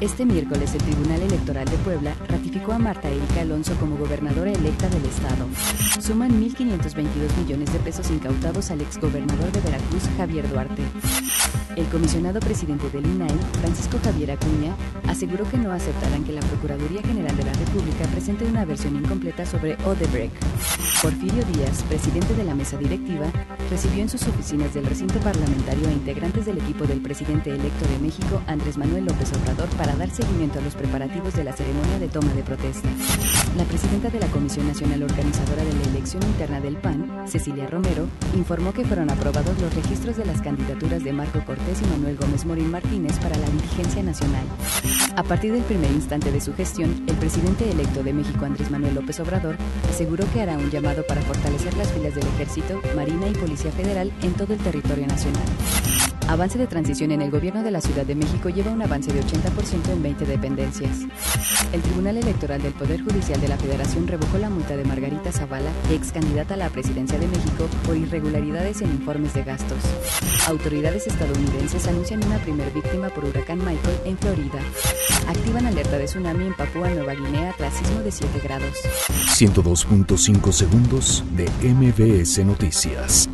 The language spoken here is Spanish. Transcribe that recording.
Este miércoles el Tribunal Electoral de Puebla ratificó a Marta Erika Alonso como gobernadora electa del estado. Suman 1.522 millones de pesos incautados al exgobernador de Veracruz, Javier Duarte. El comisionado presidente del INAI, Francisco Javier Acuña, aseguró que no aceptarán que la Procuraduría General de la República presente una versión incompleta sobre Odebrecht. Porfirio Díaz, presidente de la mesa directiva, recibió en sus oficinas del recinto parlamentario a integrantes del equipo del presidente electo de México, Andrés Manuel López Obrador, para dar seguimiento a los preparativos de la ceremonia de toma de protesta. La presidenta de la Comisión Nacional Organizadora de la Elección Interna del PAN, Cecilia Romero, informó que fueron aprobados los registros de las candidaturas de Marco Cortés y Manuel Gómez Morín Martínez para la dirigencia nacional. A partir del primer instante de su gestión, el presidente electo de México, Andrés Manuel López Obrador, aseguró que hará un llamado para fortalecer las filas del Ejército, Marina y Policía Federal en todo el territorio nacional. Avance de transición en el gobierno de la Ciudad de México lleva un avance de 80% en 20 dependencias. El Tribunal Electoral del Poder Judicial de la Federación revocó la multa de Margarita Zavala, ex candidata a la presidencia de México, por irregularidades en informes de gastos. Autoridades estadounidenses anuncian una primer víctima por huracán Michael en Florida. Activan alerta de tsunami en Papúa Nueva Guinea tras sismo de 7 grados. 102.5 segundos de MBS Noticias.